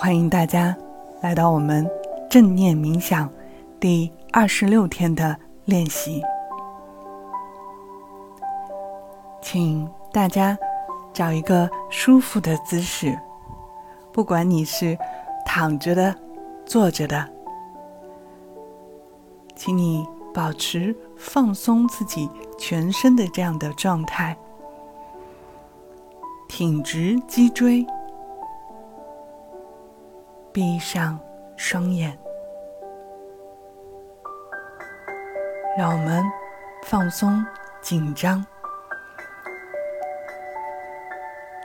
欢迎大家来到我们正念冥想第二十六天的练习。请大家找一个舒服的姿势，不管你是躺着的、坐着的，请你保持放松自己全身的这样的状态，挺直脊椎。闭上双眼，让我们放松紧张。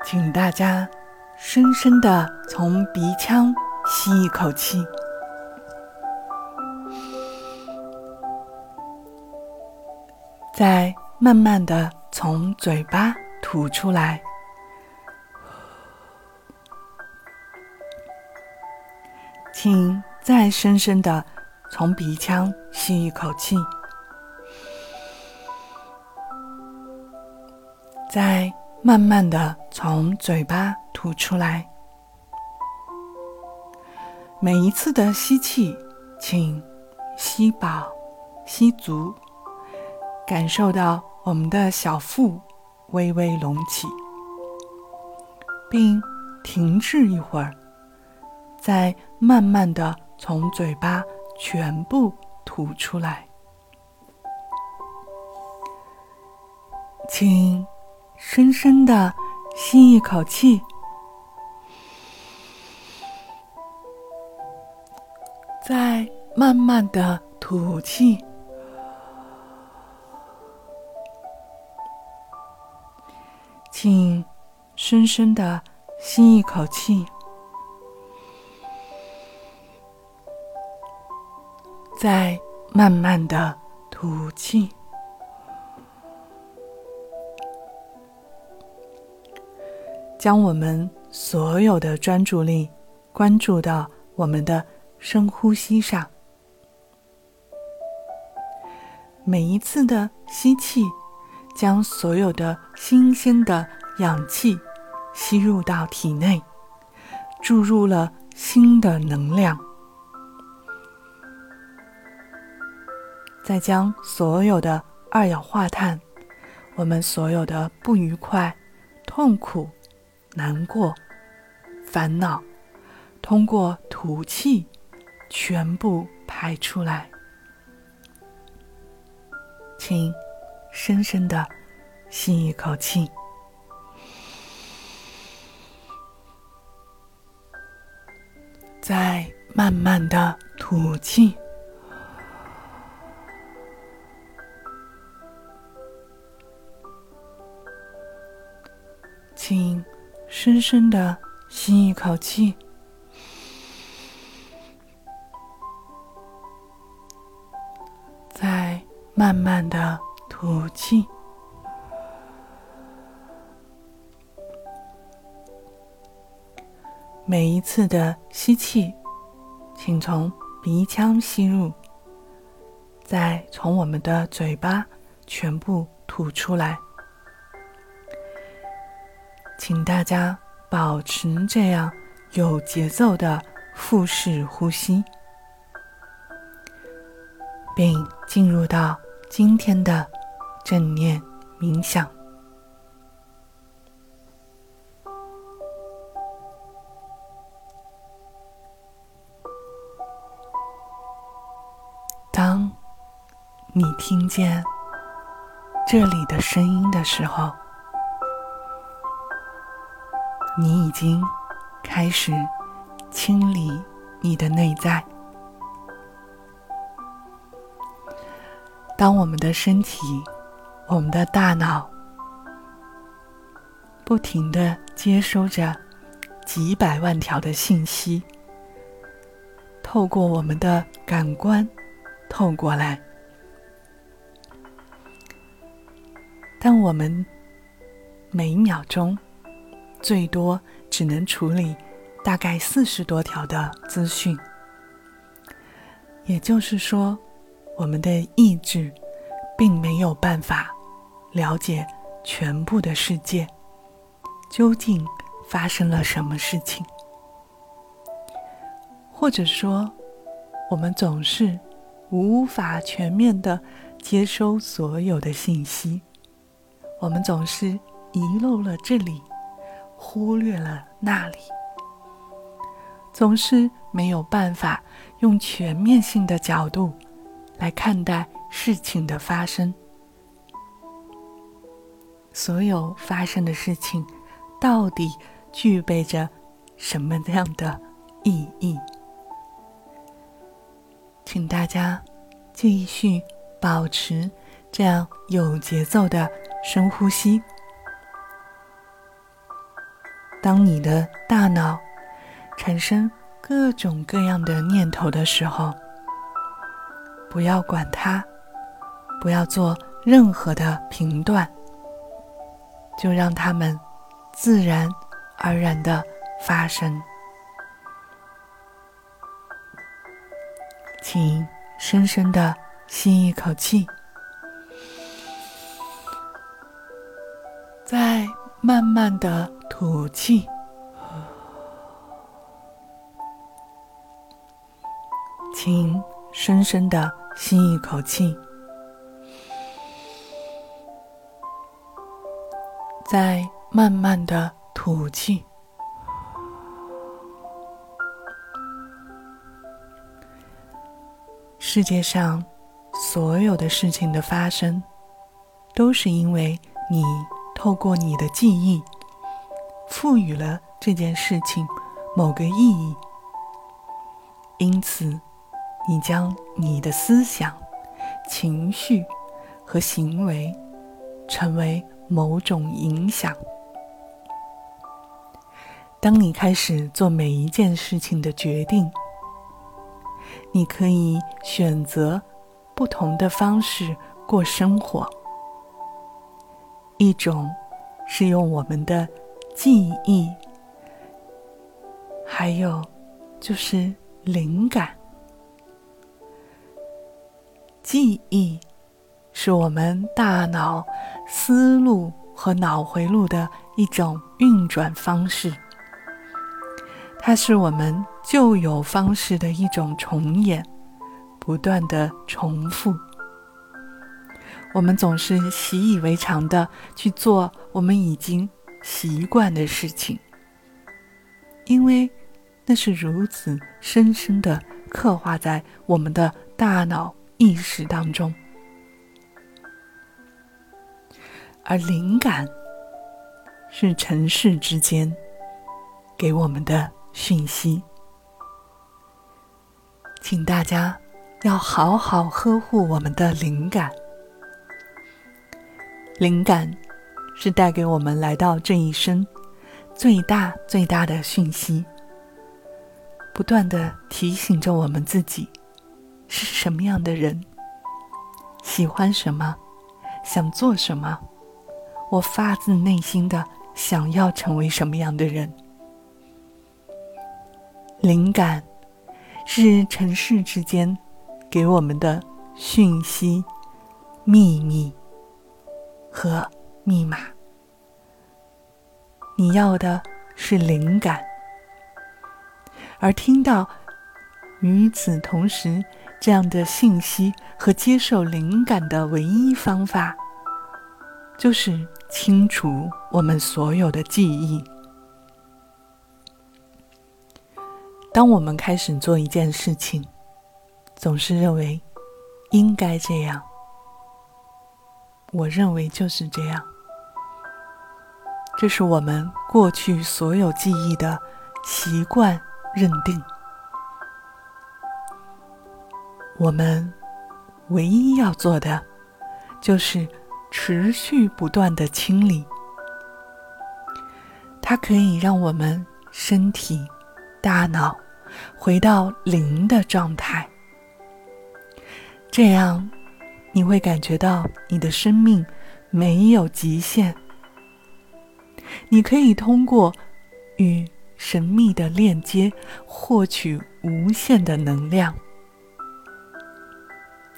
请大家深深的从鼻腔吸一口气，再慢慢的从嘴巴吐出来。请再深深的从鼻腔吸一口气，再慢慢的从嘴巴吐出来。每一次的吸气，请吸饱、吸足，感受到我们的小腹微微隆起，并停滞一会儿。再慢慢的从嘴巴全部吐出来，请深深的吸一口气，再慢慢的吐气，请深深的吸一口气。在慢慢的吐气，将我们所有的专注力关注到我们的深呼吸上。每一次的吸气，将所有的新鲜的氧气吸入到体内，注入了新的能量。再将所有的二氧化碳，我们所有的不愉快、痛苦、难过、烦恼，通过吐气全部排出来。请深深的吸一口气，再慢慢的吐气。深深的吸一口气，再慢慢的吐气。每一次的吸气，请从鼻腔吸入，再从我们的嘴巴全部吐出来。请大家保持这样有节奏的腹式呼吸，并进入到今天的正念冥想。当你听见这里的声音的时候。你已经开始清理你的内在。当我们的身体、我们的大脑不停的接收着几百万条的信息，透过我们的感官透过来，但我们每一秒钟。最多只能处理大概四十多条的资讯，也就是说，我们的意志并没有办法了解全部的世界究竟发生了什么事情。或者说，我们总是无法全面的接收所有的信息，我们总是遗漏了这里，忽略了那里，总是没有办法用全面性的角度来看待事情的发生。所有发生的事情，到底具备着什么样的意义？请大家继续保持这样有节奏的深呼吸。当你的大脑产生各种各样的念头的时候，不要管它，不要做任何的评断。就让它们自然而然的发生。请深深的吸一口气，再慢慢的吐气。请深深的吸一口气。再慢慢的吐气。世界上所有的事情的发生，都是因为你透过你的记忆，赋予了这件事情某个意义。因此，你将你的思想、情绪和行为成为。某种影响。当你开始做每一件事情的决定，你可以选择不同的方式过生活。一种是用我们的记忆，还有就是灵感。记忆。是我们大脑思路和脑回路的一种运转方式，它是我们旧有方式的一种重演，不断的重复。我们总是习以为常的去做我们已经习惯的事情，因为那是如此深深的刻画在我们的大脑意识当中。而灵感是尘世之间给我们的讯息，请大家要好好呵护我们的灵感。灵感是带给我们来到这一生最大最大的讯息，不断的提醒着我们自己是什么样的人，喜欢什么，想做什么。我发自内心的想要成为什么样的人？灵感是尘世之间给我们的讯息、秘密和密码。你要的是灵感，而听到与此同时这样的信息和接受灵感的唯一方法，就是。清除我们所有的记忆。当我们开始做一件事情，总是认为应该这样。我认为就是这样。这是我们过去所有记忆的习惯认定。我们唯一要做的，就是。持续不断的清理，它可以让我们身体、大脑回到零的状态。这样，你会感觉到你的生命没有极限。你可以通过与神秘的链接获取无限的能量。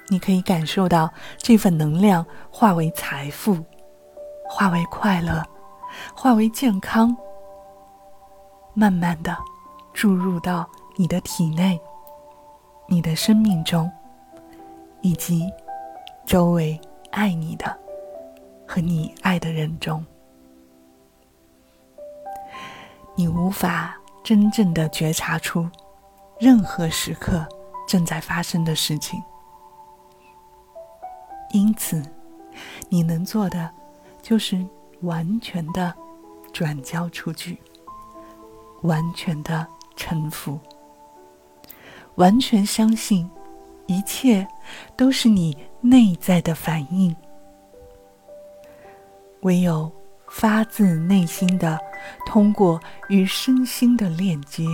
你可以感受到这份能量化为财富，化为快乐，化为健康，慢慢的注入到你的体内、你的生命中，以及周围爱你的和你爱的人中。你无法真正的觉察出任何时刻正在发生的事情，因此，你能做的就是完全的转交出去，完全的臣服，完全相信一切都是你内在的反应，唯有。发自内心的，通过与身心的链接，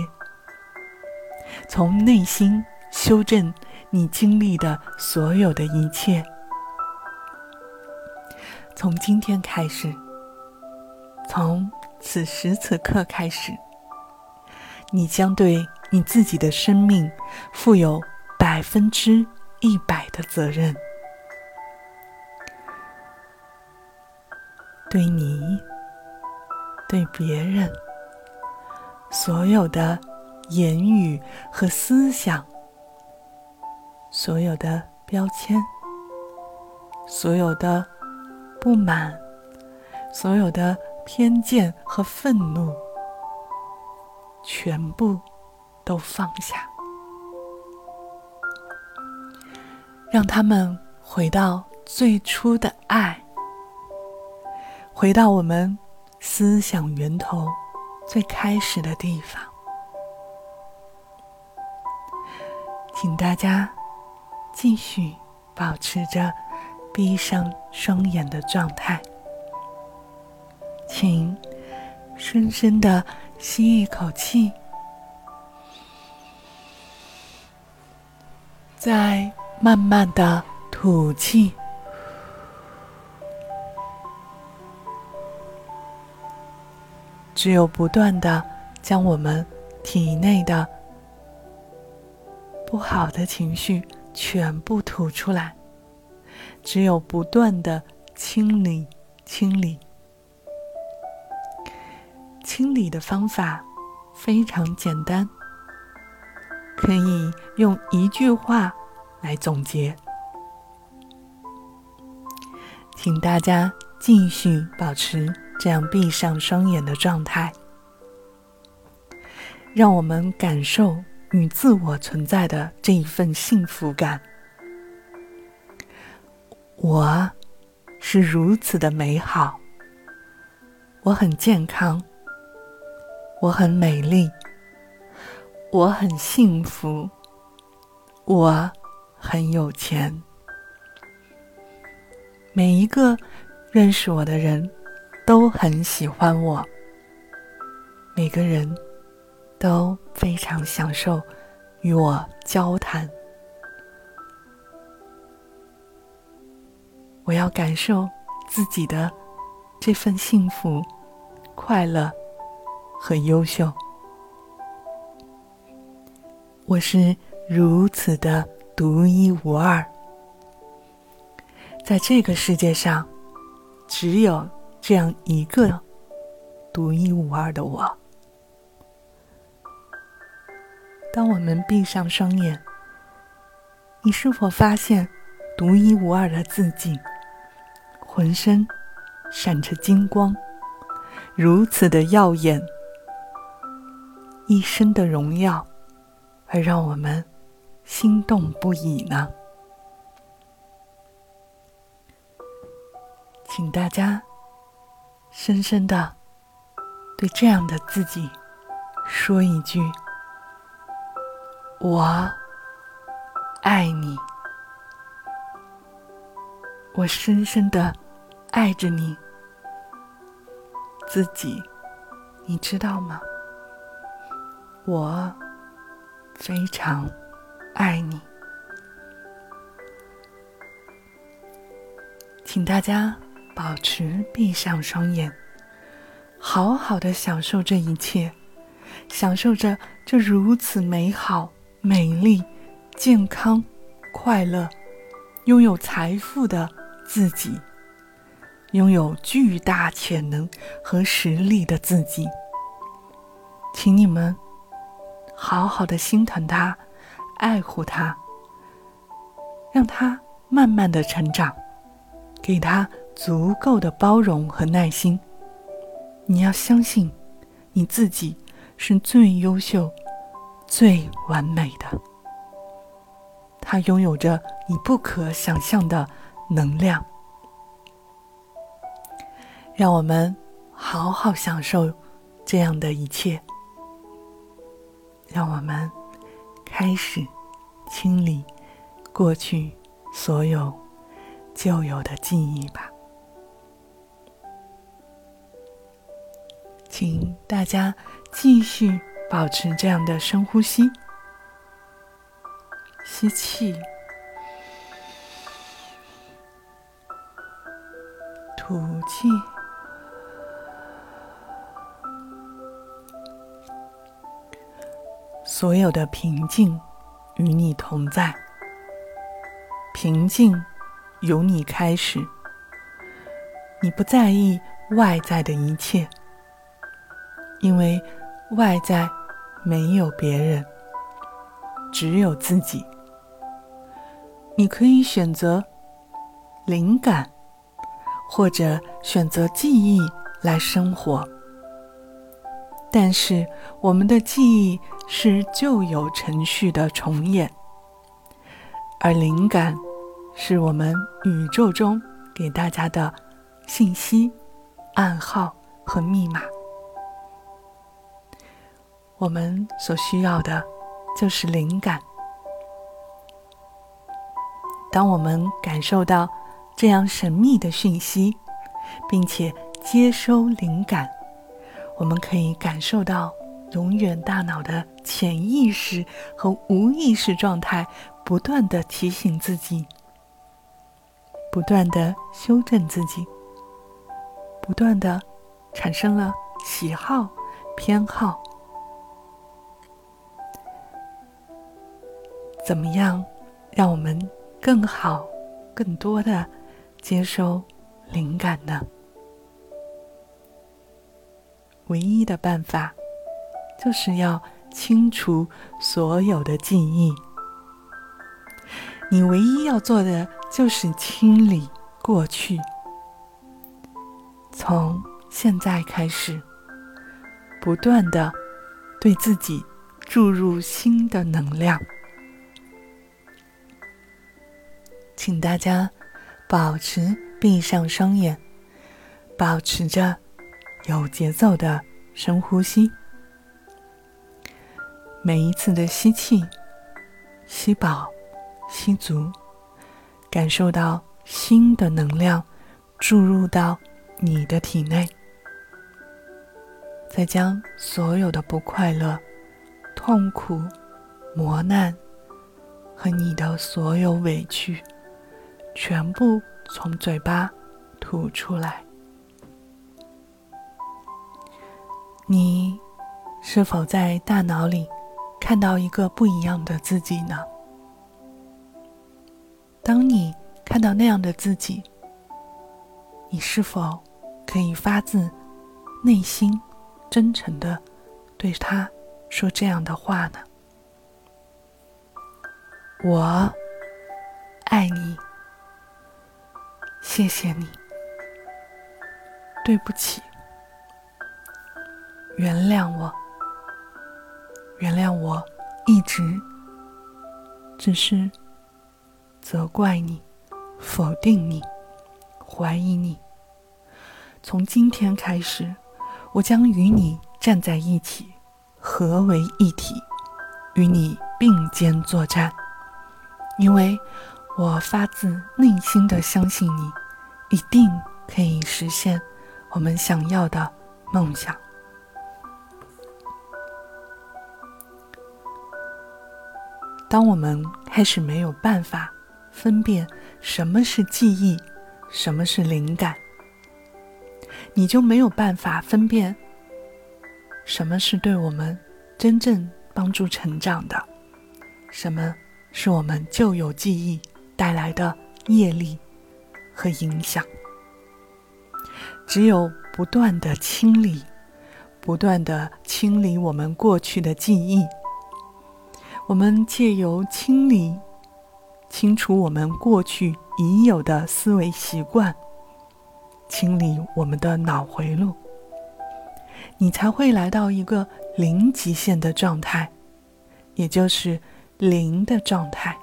从内心修正你经历的所有的一切。从今天开始，从此时此刻开始，你将对你自己的生命负有百分之一百的责任。对你，对别人，所有的言语和思想，所有的标签，所有的不满，所有的偏见和愤怒，全部都放下，让他们回到最初的爱。回到我们思想源头最开始的地方，请大家继续保持着闭上双眼的状态，请深深的吸一口气，再慢慢的吐气。只有不断的将我们体内的不好的情绪全部吐出来，只有不断的清理、清理、清理的方法非常简单，可以用一句话来总结，请大家继续保持。这样闭上双眼的状态，让我们感受与自我存在的这一份幸福感。我是如此的美好，我很健康，我很美丽，我很幸福，我很有钱。每一个认识我的人。都很喜欢我，每个人都非常享受与我交谈。我要感受自己的这份幸福、快乐和优秀。我是如此的独一无二，在这个世界上，只有。这样一个独一无二的我。当我们闭上双眼，你是否发现独一无二的自己，浑身闪着金光，如此的耀眼，一身的荣耀，而让我们心动不已呢？请大家。深深的对这样的自己说一句：“我爱你。”我深深的爱着你，自己，你知道吗？我非常爱你，请大家。保持闭上双眼，好好的享受这一切，享受着这如此美好、美丽、健康、快乐、拥有财富的自己，拥有巨大潜能和实力的自己。请你们好好的心疼他，爱护他，让他慢慢的成长，给他足够的包容和耐心。你要相信，你自己是最优秀、最完美的。他拥有着你不可想象的能量。让我们好好享受这样的一切。让我们开始清理过去所有旧有的记忆吧。请大家继续保持这样的深呼吸，吸气，吐气。所有的平静与你同在，平静由你开始。你不在意外在的一切，因为外在没有别人，只有自己。你可以选择灵感，或者选择记忆来生活。但是，我们的记忆是旧有程序的重演，而灵感是我们宇宙中给大家的信息、暗号和密码。我们所需要的就是灵感。当我们感受到这样神秘的讯息，并且接收灵感。我们可以感受到，永远大脑的潜意识和无意识状态不断的提醒自己，不断的修正自己，不断的产生了喜好、偏好。怎么样，让我们更好、更多的接收灵感呢？唯一的办法，就是要清除所有的记忆。你唯一要做的就是清理过去。从现在开始，不断的对自己注入新的能量。请大家保持闭上双眼，保持着。有节奏的深呼吸，每一次的吸气，吸饱、吸足，感受到新的能量注入到你的体内，再将所有的不快乐、痛苦、磨难和你的所有委屈，全部从嘴巴吐出来。你是否在大脑里看到一个不一样的自己呢？当你看到那样的自己，你是否可以发自内心、真诚的对他说这样的话呢？我爱你，谢谢你，对不起。原谅我，原谅我，一直只是责怪你、否定你、怀疑你。从今天开始，我将与你站在一起，合为一体，与你并肩作战。因为我发自内心的相信你，一定可以实现我们想要的梦想。当我们开始没有办法分辨什么是记忆，什么是灵感，你就没有办法分辨什么是对我们真正帮助成长的，什么是我们旧有记忆带来的业力和影响。只有不断的清理，不断的清理我们过去的记忆，我们借由清理、清除我们过去已有的思维习惯，清理我们的脑回路，你才会来到一个零极限的状态，也就是零的状态，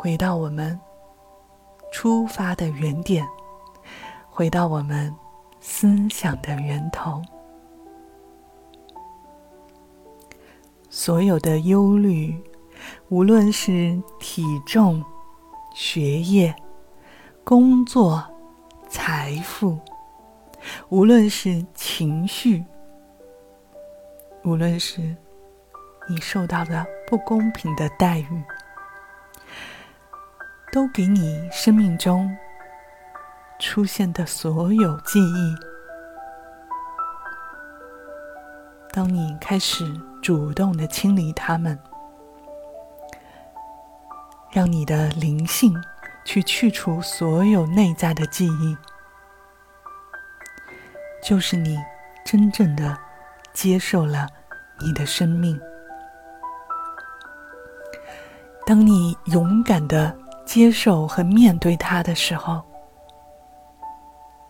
回到我们出发的原点，回到我们思想的源头。所有的忧虑，无论是体重、学业、工作、财富，无论是情绪，无论是你受到的不公平的待遇，都给你生命中出现的所有记忆。当你开始。主动的清理它们，让你的灵性去去除所有内在的记忆，就是你真正的接受了你的生命。当你勇敢的接受和面对它的时候，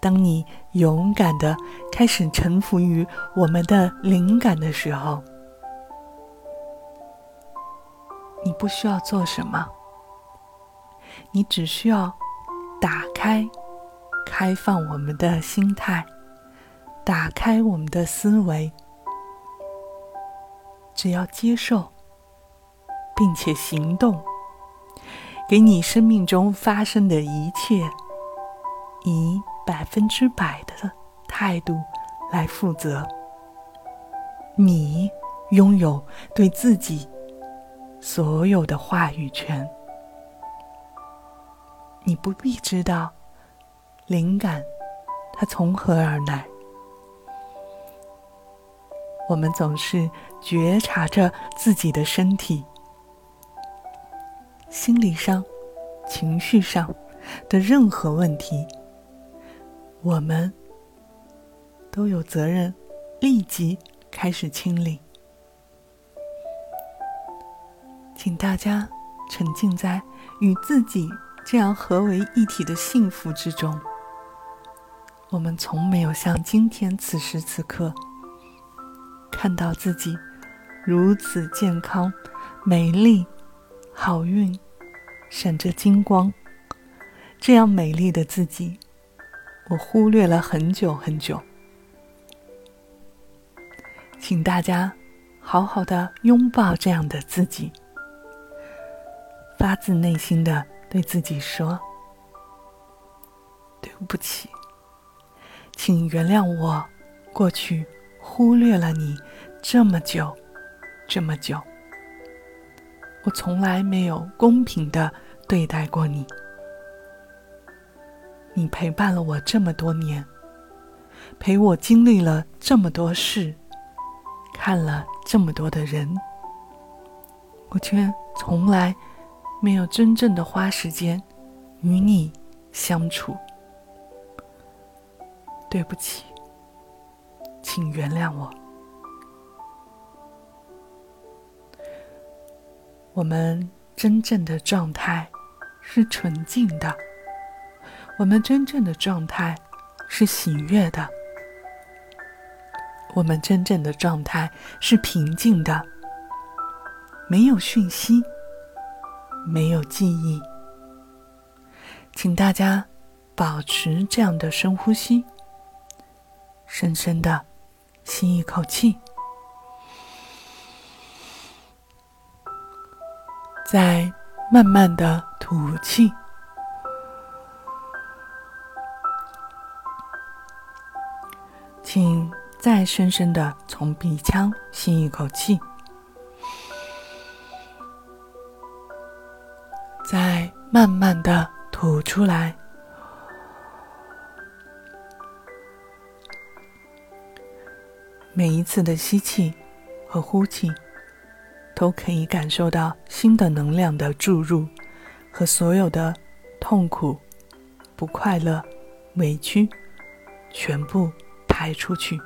当你勇敢的开始臣服于我们的灵感的时候。你不需要做什么，你只需要打开、开放我们的心态，打开我们的思维，只要接受，并且行动，给你生命中发生的一切以百分之百的态度来负责。你拥有对自己。所有的话语权，你不必知道灵感它从何而来。我们总是觉察着自己的身体、心理上、情绪上的任何问题，我们都有责任立即开始清理。请大家沉浸在与自己这样合为一体的幸福之中。我们从没有像今天此时此刻看到自己如此健康、美丽、好运、闪着金光，这样美丽的自己，我忽略了很久很久。请大家好好的拥抱这样的自己。发自内心的对自己说：“对不起，请原谅我，过去忽略了你这么久，这么久。我从来没有公平的对待过你。你陪伴了我这么多年，陪我经历了这么多事，看了这么多的人，我却从来……”没有真正的花时间与你相处，对不起，请原谅我。我们真正的状态是纯净的，我们真正的状态是喜悦的，我们真正的状态是平静的，没有讯息。没有记忆，请大家保持这样的深呼吸，深深的吸一口气，再慢慢的吐气，请再深深的从鼻腔吸一口气。再慢慢的吐出来。每一次的吸气和呼气，都可以感受到新的能量的注入，和所有的痛苦、不快乐、委屈，全部排出去。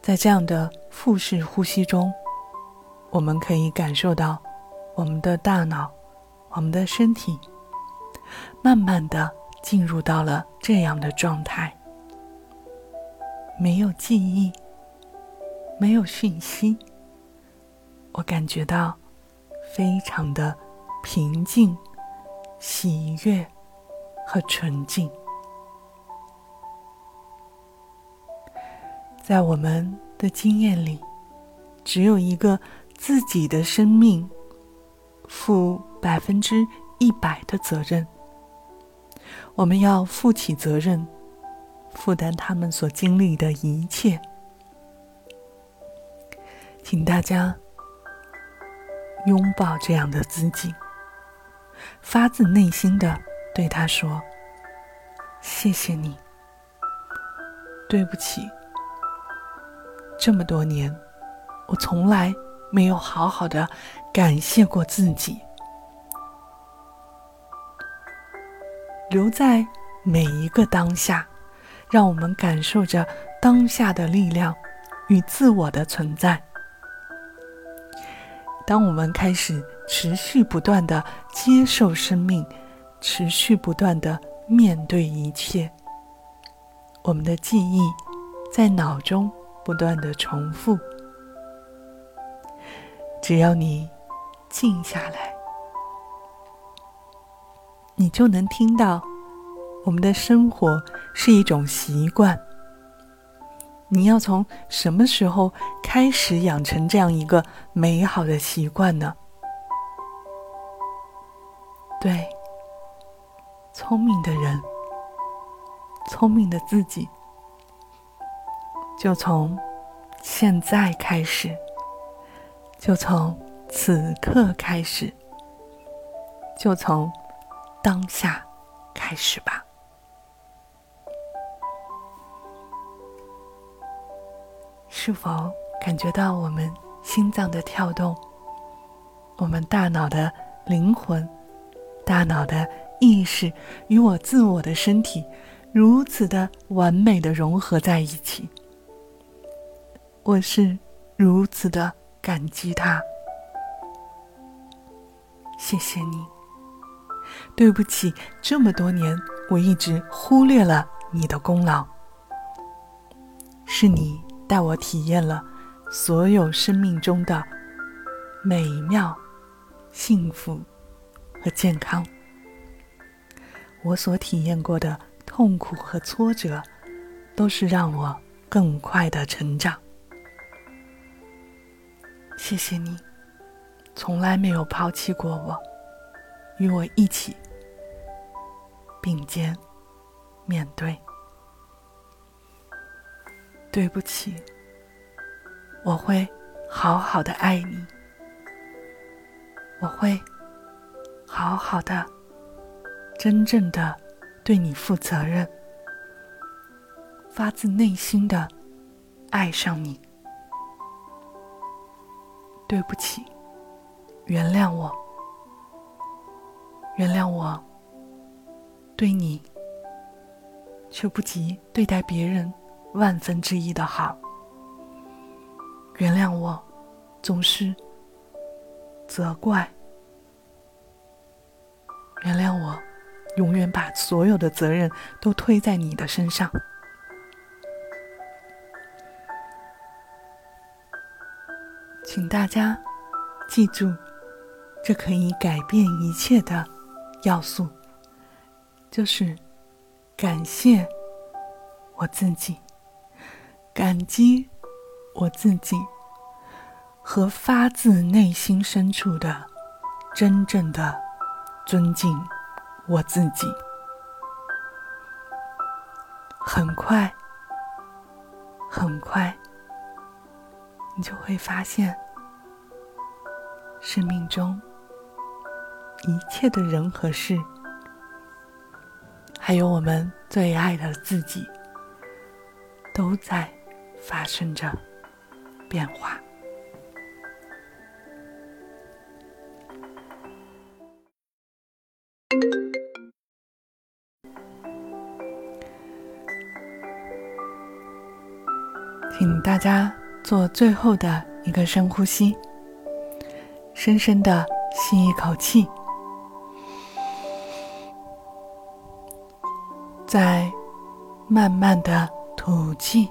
在这样的腹式呼吸中，我们可以感受到我们的大脑、我们的身体，慢慢的进入到了这样的状态，没有记忆，没有讯息，我感觉到非常的平静、喜悦和纯净。在我们的经验里，只有一个自己的生命负百分之一百的责任。我们要负起责任，负担他们所经历的一切。请大家拥抱这样的自己，发自内心的对他说：“谢谢你，对不起。”这么多年，我从来没有好好的感谢过自己。留在每一个当下，让我们感受着当下的力量与自我的存在。当我们开始持续不断的接受生命，持续不断的面对一切，我们的记忆在脑中。不断的重复，只要你静下来，你就能听到我们的生活是一种习惯。你要从什么时候开始养成这样一个美好的习惯呢？对，聪明的人，聪明的自己。就从现在开始，就从此刻开始，就从当下开始吧。是否感觉到我们心脏的跳动？我们大脑的灵魂、大脑的意识与我自我的身体如此的完美的融合在一起。我是如此的感激他，谢谢你。对不起，这么多年我一直忽略了你的功劳。是你带我体验了所有生命中的美妙、幸福和健康。我所体验过的痛苦和挫折，都是让我更快的成长。谢谢你，从来没有抛弃过我，与我一起并肩面对。对不起，我会好好的爱你，我会好好的、真正的对你负责任，发自内心的爱上你。对不起，原谅我，原谅我，对你却不及对待别人万分之一的好。原谅我，总是责怪。原谅我，永远把所有的责任都推在你的身上。请大家记住，这可以改变一切的要素，就是感谢我自己，感激我自己，和发自内心深处的真正的尊敬我自己。很快，很快。你就会发现，生命中一切的人和事，还有我们最爱的自己，都在发生着变化。请大家做最后的一个深呼吸，深深的吸一口气，再慢慢的吐气。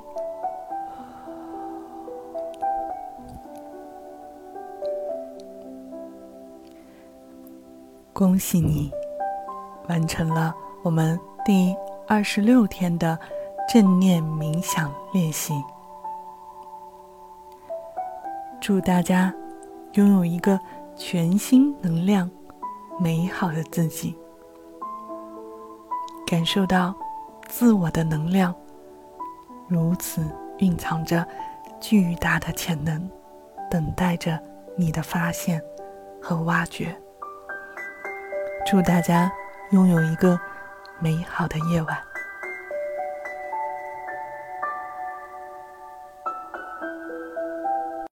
恭喜你，完成了我们第二十六天的正念冥想练习。祝大家拥有一个全新能量、美好的自己，感受到自我的能量如此蕴藏着巨大的潜能，等待着你的发现和挖掘。祝大家拥有一个美好的夜晚。